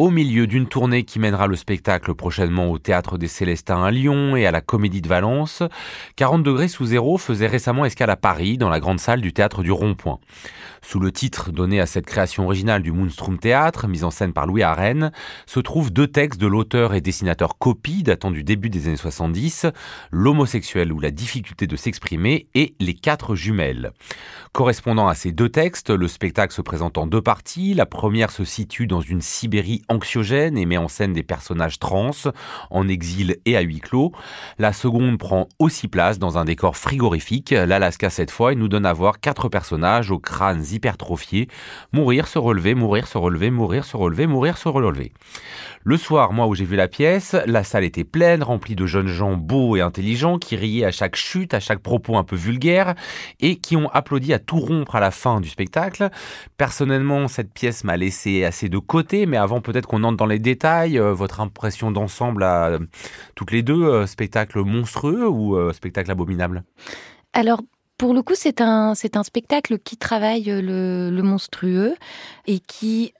Au milieu d'une tournée qui mènera le spectacle prochainement au Théâtre des Célestins à Lyon et à la Comédie de Valence, 40 degrés sous zéro faisait récemment escale à Paris dans la grande salle du Théâtre du Rond-Point. Sous le titre donné à cette création originale du Moonstrom Théâtre, mise en scène par Louis Arène, se trouvent deux textes de l'auteur et dessinateur Copy datant du début des années 70, L'homosexuel ou la difficulté de s'exprimer et Les quatre jumelles. Correspondant à ces deux textes, le spectacle se présente en deux parties. La première se situe dans une Sibérie anxiogène et met en scène des personnages trans, en exil et à huis clos. La seconde prend aussi place dans un décor frigorifique, l'Alaska cette fois, et nous donne à voir quatre personnages aux crânes hypertrophiés, mourir, se relever, mourir, se relever, mourir, se relever, mourir, se relever. Le soir, moi où j'ai vu la pièce, la salle était pleine, remplie de jeunes gens beaux et intelligents qui riaient à chaque chute, à chaque propos un peu vulgaire et qui ont applaudi à tout rompre à la fin du spectacle. Personnellement, cette pièce m'a laissé assez de côté, mais avant peut-être qu'on entre dans les détails, euh, votre impression d'ensemble à euh, toutes les deux, euh, spectacle monstrueux ou spectacle abominable? Alors, pour le coup, c'est un, c'est un spectacle qui travaille le, le monstrueux et qui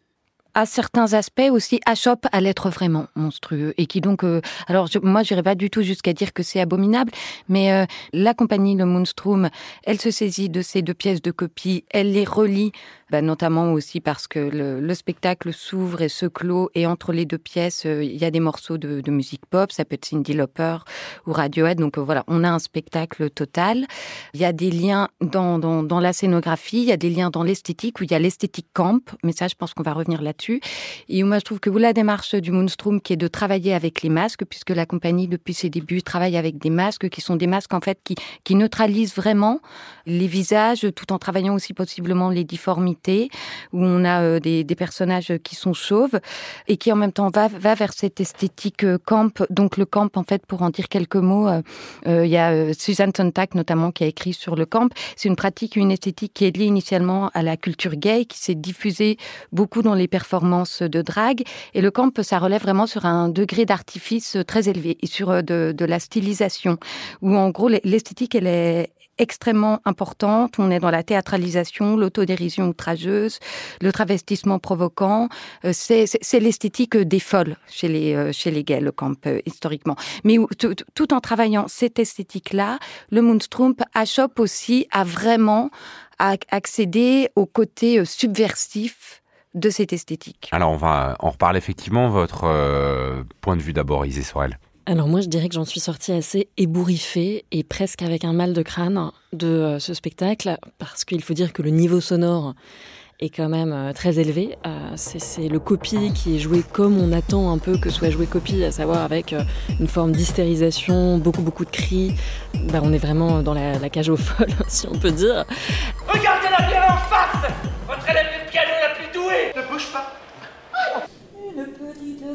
à certains aspects aussi achoppe à l'être vraiment monstrueux et qui donc euh, alors je, moi j'irai pas du tout jusqu'à dire que c'est abominable mais euh, la compagnie le Moonstrom elle se saisit de ces deux pièces de copie elle les relie bah, notamment aussi parce que le, le spectacle s'ouvre et se clôt et entre les deux pièces euh, il y a des morceaux de, de, musique pop. Ça peut être Cindy Lauper ou Radiohead. Donc euh, voilà on a un spectacle total. Il y a des liens dans, dans, dans la scénographie. Il y a des liens dans l'esthétique où il y a l'esthétique camp. Mais ça je pense qu'on va revenir là là-dessus. Et moi, je trouve que la démarche du Moonstrom qui est de travailler avec les masques, puisque la compagnie, depuis ses débuts, travaille avec des masques qui sont des masques, en fait, qui, qui neutralisent vraiment les visages, tout en travaillant aussi possiblement les difformités, où on a euh, des, personnages qui sont chauves et qui, en même temps, va, vers cette esthétique euh, camp. Donc, le camp, en fait, pour en dire quelques mots, euh, il y a Susan Sontag, notamment, qui a écrit sur le camp. C'est une pratique, une esthétique qui est liée initialement à la culture gay, qui s'est diffusée beaucoup dans les performances performance de drague et le camp ça relève vraiment sur un degré d'artifice très élevé et sur de la stylisation où en gros l'esthétique elle est extrêmement importante. On est dans la théâtralisation, l'autodérision outrageuse, le travestissement provoquant. Euh, c'est l'esthétique des folles chez les, euh, chez les gays, le camp, historiquement. Mais tout en travaillant cette esthétique-là, le Moonstrump achoppe aussi à vraiment accéder au côté subversif de cette esthétique. Alors on va en reparler effectivement votre euh, point de vue d'abord Isée Sorel. Alors moi je dirais que j'en suis sortie assez ébouriffée et presque avec un mal de crâne de euh, ce spectacle parce qu'il faut dire que le niveau sonore est quand même euh, très élevé. Euh, c'est le copie qui est joué comme on attend un peu que soit joué copie, à savoir avec une forme d'hystérisation, beaucoup beaucoup de cris. Ben, on est vraiment dans la, la cage aux folles, si on peut dire. Regardez-la bien en face Votre élève de piano la plus douée Ne bouge pas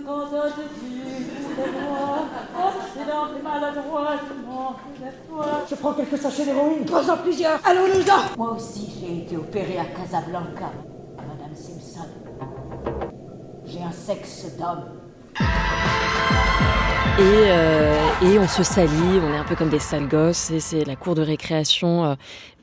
moi, obsédante et maladroitement vers toi. Je prends quelques sachets d'héroïne. Trois plusieurs. Allons-nous-en Moi aussi, j'ai été opéré à Casablanca, Madame Simpson. J'ai un sexe d'homme. Et, euh, et on se salit, on est un peu comme des sales gosses, et c'est la cour de récréation, euh,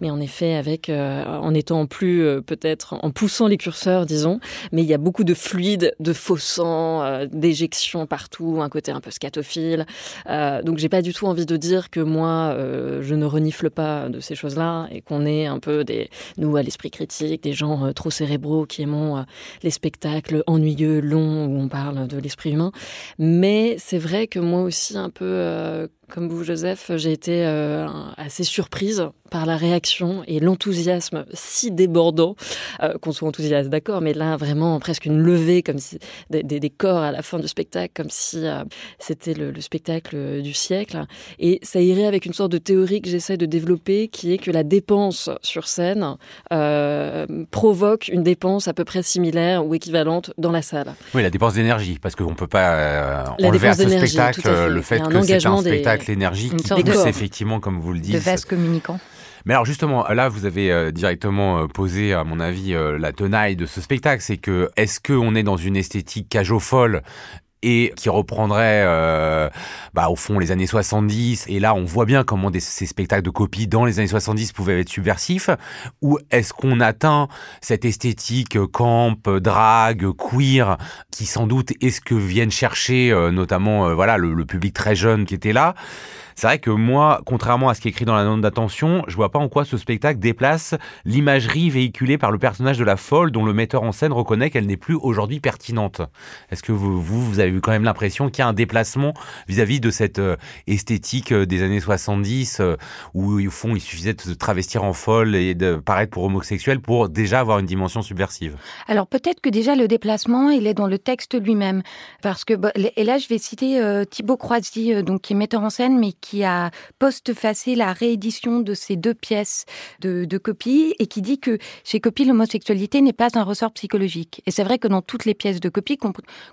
mais en effet avec, euh, en étant plus euh, peut-être en poussant les curseurs, disons, mais il y a beaucoup de fluide, de faux sang, euh, d'éjection partout, un côté un peu scatophile. Euh, donc j'ai pas du tout envie de dire que moi je ne renifle pas de ces choses-là et qu'on est un peu des nous à l'esprit critique, des gens trop cérébraux qui aimons les spectacles ennuyeux, longs où on parle de l'esprit humain. Mais c'est vrai que moi aussi un peu euh, comme vous Joseph, j'ai été euh, assez surprise par la réaction et l'enthousiasme si débordant euh, qu'on soit enthousiaste d'accord mais là vraiment presque une levée comme si des, des, des corps à la fin du spectacle comme si euh, c'était le, le spectacle du siècle et ça irait avec une sorte de théorie que j'essaie de développer qui est que la dépense sur scène provoque une dépense à peu près similaire ou équivalente dans la salle oui la dépense d'énergie parce qu'on peut pas enlever à ce spectacle fait. le fait que c'est un spectacle l'énergie qui pousse effectivement comme vous le dites de vase communicant mais alors justement, là, vous avez euh, directement euh, posé, à mon avis, euh, la tenaille de ce spectacle. C'est que est-ce qu'on est dans une esthétique cage folle et qui reprendrait euh, bah, au fond les années 70 et là on voit bien comment ces spectacles de copie dans les années 70 pouvaient être subversifs. Ou est-ce qu'on atteint cette esthétique camp, drague, queer qui sans doute est ce que viennent chercher euh, notamment euh, voilà le public très jeune qui était là? C'est vrai que moi, contrairement à ce qui est écrit dans la note d'attention, je vois pas en quoi ce spectacle déplace l'imagerie véhiculée par le personnage de la folle dont le metteur en scène reconnaît qu'elle n'est plus aujourd'hui pertinente. Est-ce que vous, vous, avez eu quand même l'impression qu'il y a un déplacement vis-à-vis de cette euh, esthétique euh, des années 70 euh, où au fond il suffisait de se travestir en folle et de paraître pour homosexuel pour déjà avoir une dimension subversive? Alors peut-être que déjà le déplacement il est dans le texte lui-même parce que et là je vais citer Thibaut Croisy euh, donc qui est metteur en scène mais qui a postfacé la réédition de ces deux pièces de, de et qui dit que chez Copie, l'homosexualité n'est pas un ressort psychologique. Et c'est vrai que dans toutes les pièces de Copie,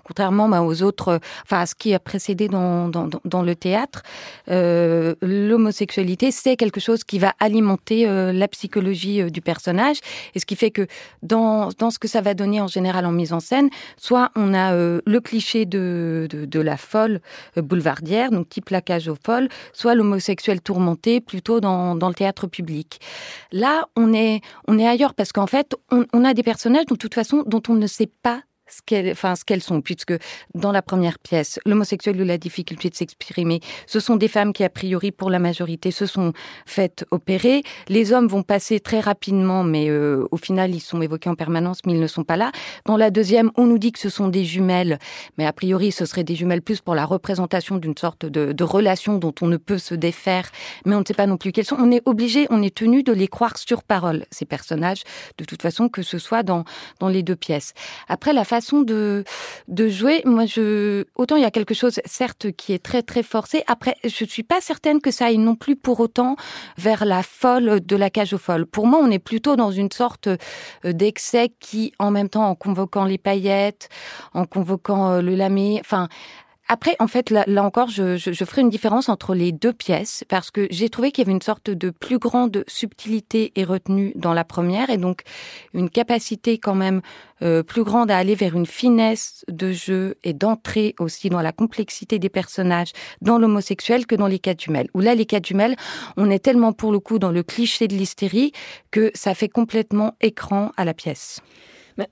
contrairement bah, aux autres, enfin à ce qui a précédé dans, dans, le théâtre, euh, l'homosexualité, c'est quelque chose qui va alimenter euh, la psychologie euh, du personnage. Et ce qui fait que dans, dans ce que ça va donner en général en mise en scène, soit on a le cliché de, de, la folle boulevardière, donc type plaquage aux folles, soit l'homosexuel tourmenté plutôt dans, dans le théâtre public. Là, on est, on est ailleurs parce qu'en fait, on, on a des personnages de toute façon dont on ne sait pas ce qu'elles enfin, qu'elles sont, puisque dans la première pièce, l'homosexuel ou la difficulté de s'exprimer, ce sont des femmes qui, a priori, pour la majorité, se sont faites opérer. Les hommes vont passer très rapidement, mais euh, au final, ils sont évoqués en permanence, mais ils ne sont pas là. Dans la deuxième, on nous dit que ce sont des jumelles, mais a priori, ce seraient des jumelles plus pour la représentation d'une sorte de, de relation dont on ne peut se défaire, mais on ne sait pas non plus quelles sont. On est obligé, on est tenu de les croire sur parole, ces personnages, de toute façon, que ce soit dans, dans les deux pièces. Après, la de, de jouer, moi, je, autant il y a quelque chose, certes, qui est très, très forcé. Après, je suis pas certaine que ça aille non plus pour autant vers la folle de la cage aux folles. Pour moi, on est plutôt dans une sorte euh, d'excès qui, en même temps, en convoquant les paillettes, en convoquant euh, le lamé, enfin, après, en fait, là, encore, je, je, je, ferai une différence entre les deux pièces parce que j'ai trouvé qu'il y avait une sorte de plus grande subtilité et retenue dans la première et donc une capacité quand même euh, plus grande à aller vers une finesse de jeu et d'entrer aussi dans la complexité des personnages dans l'homosexuel que dans les cas jumelles. Où là, les cas jumelles, on est tellement pour le coup dans le cliché de l'hystérie que ça fait complètement écran à la pièce.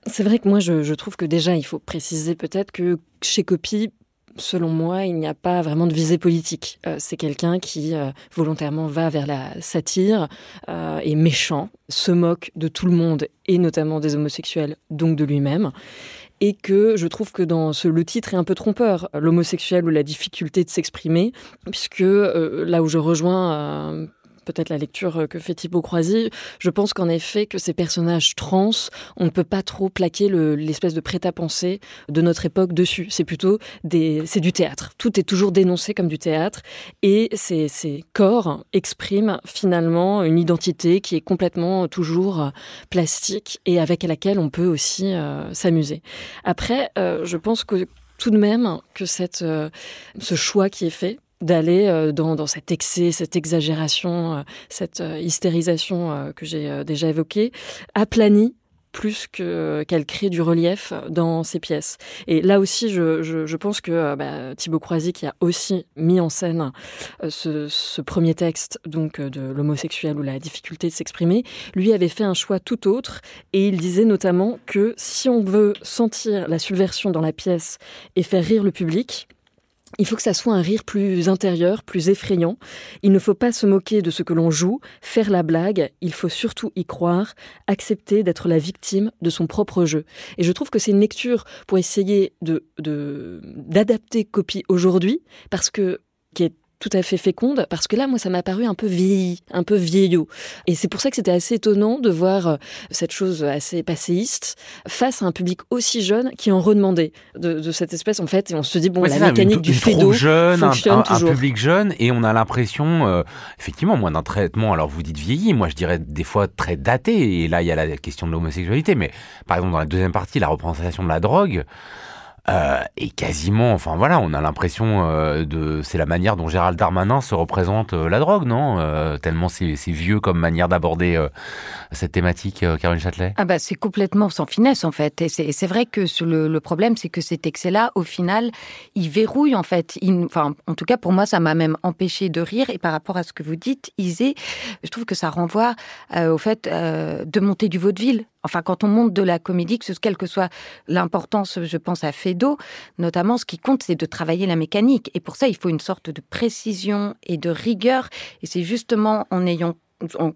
C'est vrai que moi, je, je trouve que déjà, il faut préciser peut-être que chez Copie, selon moi, il n'y a pas vraiment de visée politique. Euh, c'est quelqu'un qui euh, volontairement va vers la satire, euh, est méchant, se moque de tout le monde et notamment des homosexuels, donc de lui-même. Et que je trouve que dans ce, le titre est un peu trompeur, l'homosexuel ou la difficulté de s'exprimer, puisque euh, là où je rejoins peut-être la lecture que fait Thibaut Croisy, je pense qu'en effet que ces personnages trans, on ne peut pas trop plaquer l'espèce le, de prêt-à-penser de notre époque dessus. C'est plutôt des, c'est du théâtre. Tout est toujours dénoncé comme du théâtre et ces, corps expriment finalement une identité qui est complètement toujours plastique et avec laquelle on peut aussi euh, s'amuser. Après, euh, je pense que tout de même que cette, euh, ce choix qui est fait d'aller euh, dans, cet excès, cette exagération, euh, cette euh, hystérisation que j'ai déjà évoquée, aplanit plus que qu'elle crée du relief dans ses pièces. Et là aussi, je pense que bah, Thibaut Croisy, qui a aussi mis en scène ce, ce premier texte, donc de l'homosexuel ou la difficulté de s'exprimer, lui avait fait un choix tout autre. Et il disait notamment que si on veut sentir la subversion dans la pièce et faire rire le public, il faut que ça soit un rire plus intérieur, plus effrayant. Il ne faut pas se moquer de ce que l'on joue, faire la blague, il faut surtout y croire, accepter d'être la victime de son propre jeu. Et je trouve que c'est une lecture pour essayer de d'adapter copie aujourd'hui, parce que qui est tout à fait féconde parce que là moi ça m'a paru un peu vieilli, un peu vieillot. Et c'est pour ça que c'était assez étonnant de voir euh, cette chose assez passéiste face à un public aussi jeune qui en redemandait de, de cette espèce en fait et on se dit bon ouais, la mécanique une, du fédo jeune, fonctionne un, un, toujours. un public jeune et on a l'impression euh, effectivement moi d'un traitement alors vous dites vieilli, moi je dirais des fois très daté et là il y a la question de l'homosexualité mais par exemple dans la deuxième partie la représentation de la drogue Euh, et quasiment, enfin voilà, on a l'impression euh, de, c'est la manière dont Gérald Darmanin se représente euh, la drogue, non? Euh, Tellement c'est vieux comme manière d'aborder euh, cette thématique, Caroline Châtelet? Ah bah c'est complètement sans finesse en fait. Et c'est vrai que le, le problème, c'est que cet excès-là, au final, il verrouille en fait. Enfin, en tout cas pour moi, ça m'a même empêché de rire. Et par rapport à ce que vous dites, Isée, je trouve que ça renvoie au fait de monter du vaudeville. Enfin, quand on monte de la comédie, quelle que soit l'importance, je pense à Fedo, notamment, ce qui compte, c'est de travailler la mécanique. Et pour ça, il faut une sorte de précision et de rigueur. Et c'est justement en ayant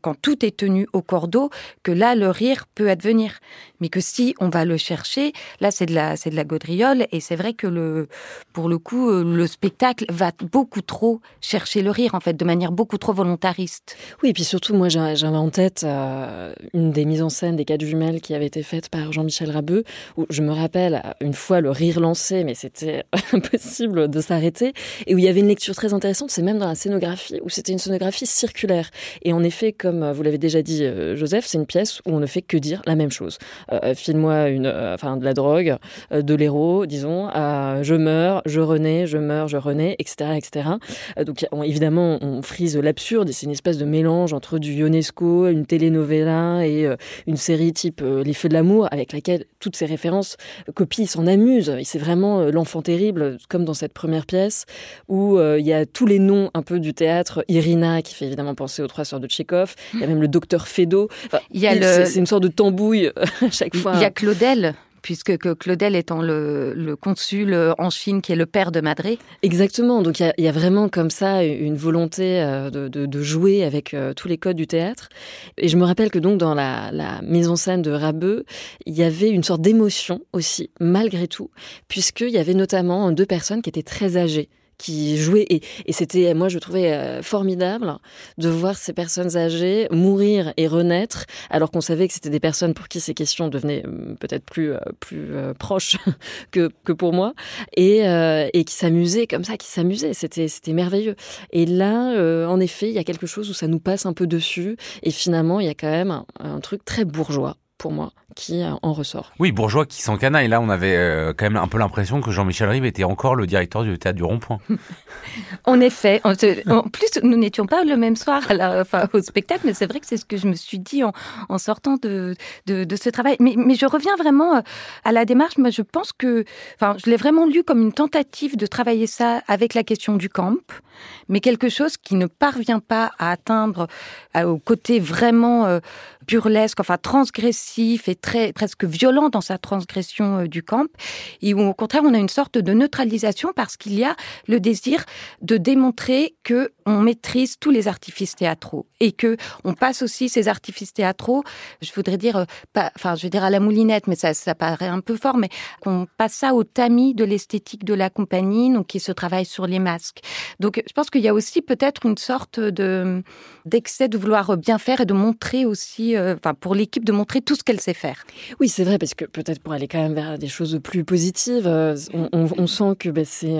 quand tout est tenu au cordeau, que là, le rire peut advenir. Mais que si on va le chercher, là, c'est de la, c'est de la gaudriole. Et c'est vrai que le, pour le coup, euh, le spectacle va beaucoup trop chercher le rire, en fait, de manière beaucoup trop volontariste. Oui, et puis surtout, moi, j'avais en tête euh, une des mises en scène des quatre jumelles qui avait été faite par Jean-Michel Rabeux, où je me rappelle une fois le rire lancé, mais c'était impossible de s'arrêter, et où il y avait une lecture très intéressante, c'est même dans la scénographie, où c'était une scénographie circulaire. Et en effet, comme vous l'avez déjà dit, euh, Joseph, c'est une pièce où on ne fait que dire la même chose. Euh, File-moi une, euh, enfin, de la drogue, euh, de l'héros, disons, à je meurs, je renais, je meurs, je renais, etc., etc. Euh, donc on- évidemment, on frise l'absurde et c'est une espèce de mélange entre du Ionesco, une telenovela et euh, une série type euh, Les Feux de l'amour, avec laquelle toutes ces références euh, copient, s'en amusent. Et c'est vraiment euh, l'enfant terrible, comme dans cette première pièce, où euh, il y a tous les noms un peu du théâtre. Irina, qui fait évidemment penser aux Trois Sœurs de Tchékov. Il y a même le docteur. Enfin, a c'est- le- C'est une sorte de tambouille à chaque fois. Il y a Claudel, puisque que Claudel étant le, le consul euh, en Chine, qui est le père de Madré. Exactement. Donc il y a, il y a vraiment comme ça une volonté euh, de, de- de jouer avec euh, tous les codes du théâtre. Et je me rappelle que donc dans la, la mise en scène de Rabeux, il y avait une sorte d'émotion aussi, malgré tout, puisqu'il y avait notamment deux personnes qui étaient très âgées qui jouaient et, et c'était moi je trouvais euh, formidable de voir ces personnes âgées mourir et renaître alors qu'on savait que c'était des personnes pour qui ces questions devenaient euh, peut-être plus euh, plus euh, proches que que pour moi et, et qui s'amusaient comme ça, qui s'amusaient. C'était c'était merveilleux. Et là, en effet, il y a quelque chose où ça nous passe un peu dessus. Et finalement, il y a quand même un truc très bourgeois pour moi qui euh, en ressort. Oui, bourgeois qui s'encanaille. Là, on avait euh, quand même un peu l'impression que Jean-Michel Rive était encore le directeur du théâtre du Rond-Point. En effet, en, en plus, nous n'étions pas le même soir à la, enfin, au spectacle, mais c'est vrai que c'est ce que je me suis dit en, en sortant de, de, de ce travail. Mais, mais je reviens vraiment euh, à la démarche. Moi, je pense que, enfin, je l'ai vraiment lu comme une tentative de travailler ça avec la question du camp, mais quelque chose qui ne parvient pas à atteindre euh, au côté vraiment euh, burlesque, enfin transgressif et très presque violent dans sa transgression euh, du camp, et au contraire on a une sorte de neutralisation parce qu'il y a le désir de démontrer que on maîtrise tous les artifices théâtraux et que on passe aussi ces artifices théâtraux, je voudrais dire, euh, pas, enfin je veux dire à la moulinette, mais ça, ça paraît un peu fort, mais qu'on passe ça au tamis de l'esthétique de la compagnie, donc qui se travaille sur les masques. Donc je pense qu'il y a aussi peut-être une sorte de d'excès de vouloir bien faire et de montrer aussi, euh, enfin pour l'équipe de montrer tout ce qu'elle sait faire. Oui, c'est vrai, parce que peut-être pour aller quand même vers des choses plus positives, euh, on, sent que ben, c'est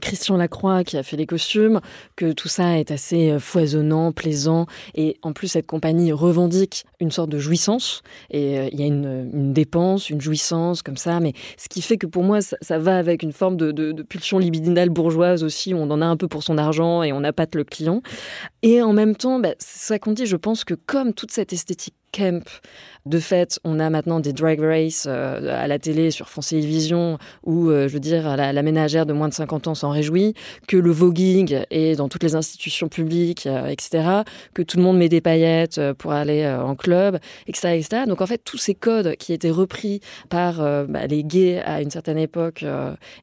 Christian Lacroix qui a fait les costumes, que tout ça est assez euh, foisonnant, plaisant, et en plus cette compagnie revendique une sorte de jouissance, et euh, il y a une, une dépense, une jouissance comme ça, mais ce qui fait que pour moi, ça, va avec une forme de, pulsion libidinale bourgeoise aussi, on en a un peu pour son argent et on appâte le client. Et en même temps, bah, ça qu'on dit, je pense que comme toute cette esthétique camp, de fait, on a maintenant des drag race euh, à la télé sur France Télévisions où, euh, je veux dire, la, ménagère de moins de 50 ans s'en réjouit, que le voguing est dans toutes les institutions publiques, euh, etc., que tout le monde met des paillettes pour aller en club, etc., etc. Donc en fait, tous ces codes qui étaient repris par bah, les gays à une certaine époque,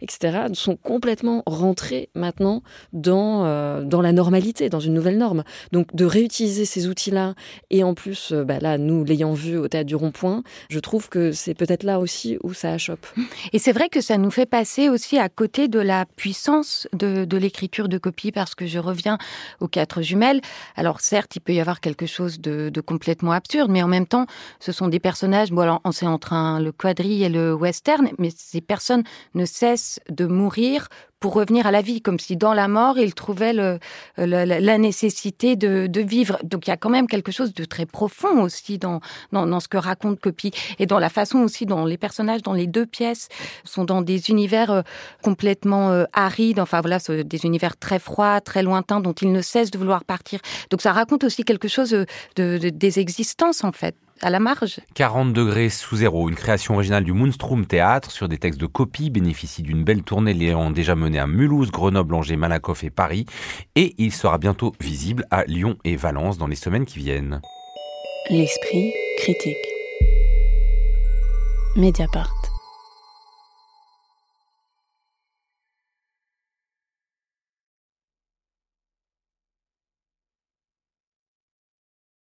etc., sont complètement rentrés maintenant dans, dans la normalité, dans une nouvelle norme. Donc de réutiliser ces outils-là et en plus, bah, là, nous l'ayant vu au théâtre du Rond-Point, je trouve que c'est peut-être là aussi où ça achoppe. Et c'est vrai que ça nous fait passer aussi à côté de la puissance de, l'écriture de copie, parce que je reviens aux quatre jumelles. Alors certes, il peut y avoir quelque chose de, complètement absurde, mais en même temps, ce sont des personnages. Bon, alors on c'est entre un, le quadrille et le western, mais ces personnes ne cessent de mourir pour revenir à la vie, comme si dans la mort, il trouvait le, la, nécessité de, de, vivre. Donc il y a quand même quelque chose de très profond aussi dans, dans, dans, ce que raconte Copy et dans la façon aussi dont les personnages dans les deux pièces sont dans des univers euh, complètement euh, arides, enfin voilà, des univers très froids, très lointains dont il ne cesse de vouloir partir. Donc ça raconte aussi quelque chose de, de des existences en fait à la marge. 40 degrés sous zéro, une création originale du Moonstrom Théâtre sur des textes de copie, bénéficie d'une belle tournée l'ayant déjà menée à Mulhouse, Grenoble, Angers, Malakoff et Paris. Et il sera bientôt visible à Lyon et Valence dans les semaines qui viennent. L'esprit critique. Mediapart.